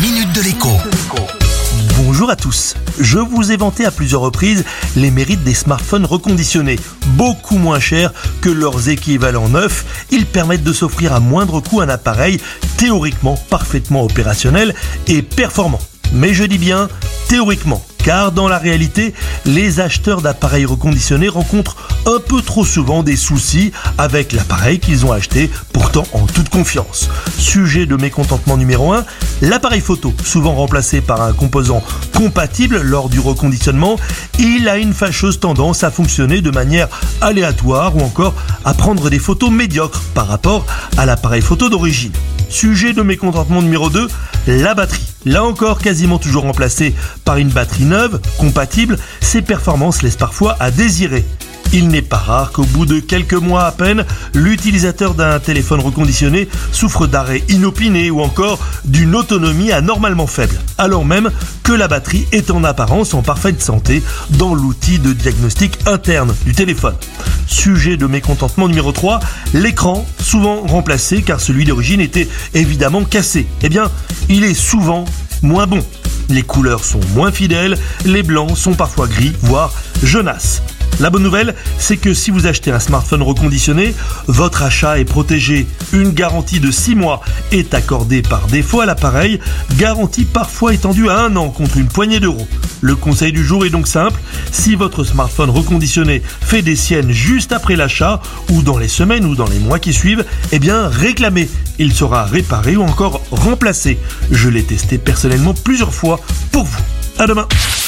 minute de l'écho. Bonjour à tous. Je vous ai vanté à plusieurs reprises les mérites des smartphones reconditionnés. Beaucoup moins chers que leurs équivalents neufs, ils permettent de s'offrir à moindre coût un appareil théoriquement parfaitement opérationnel et performant. Mais je dis bien théoriquement, car dans la réalité, les acheteurs d'appareils reconditionnés rencontrent un peu trop souvent des soucis avec l'appareil qu'ils ont acheté, pourtant en toute confiance. Sujet de mécontentement numéro 1, l'appareil photo, souvent remplacé par un composant compatible lors du reconditionnement, il a une fâcheuse tendance à fonctionner de manière aléatoire ou encore à prendre des photos médiocres par rapport à l'appareil photo d'origine. Sujet de mécontentement numéro 2, la batterie. Là encore quasiment toujours remplacée par une batterie neuve, compatible, ses performances laissent parfois à désirer. Il n'est pas rare qu'au bout de quelques mois à peine, l'utilisateur d'un téléphone reconditionné souffre d'arrêt inopiné ou encore d'une autonomie anormalement faible, alors même que la batterie est en apparence en parfaite santé dans l'outil de diagnostic interne du téléphone. Sujet de mécontentement numéro 3, l'écran, souvent remplacé car celui d'origine était évidemment cassé. Eh bien, il est souvent moins bon. Les couleurs sont moins fidèles, les blancs sont parfois gris, voire jaunasses. La bonne nouvelle, c'est que si vous achetez un smartphone reconditionné, votre achat est protégé. Une garantie de 6 mois est accordée par défaut à l'appareil, garantie parfois étendue à un an contre une poignée d'euros. Le conseil du jour est donc simple, si votre smartphone reconditionné fait des siennes juste après l'achat, ou dans les semaines ou dans les mois qui suivent, eh bien réclamez. Il sera réparé ou encore remplacé. Je l'ai testé personnellement plusieurs fois pour vous. À demain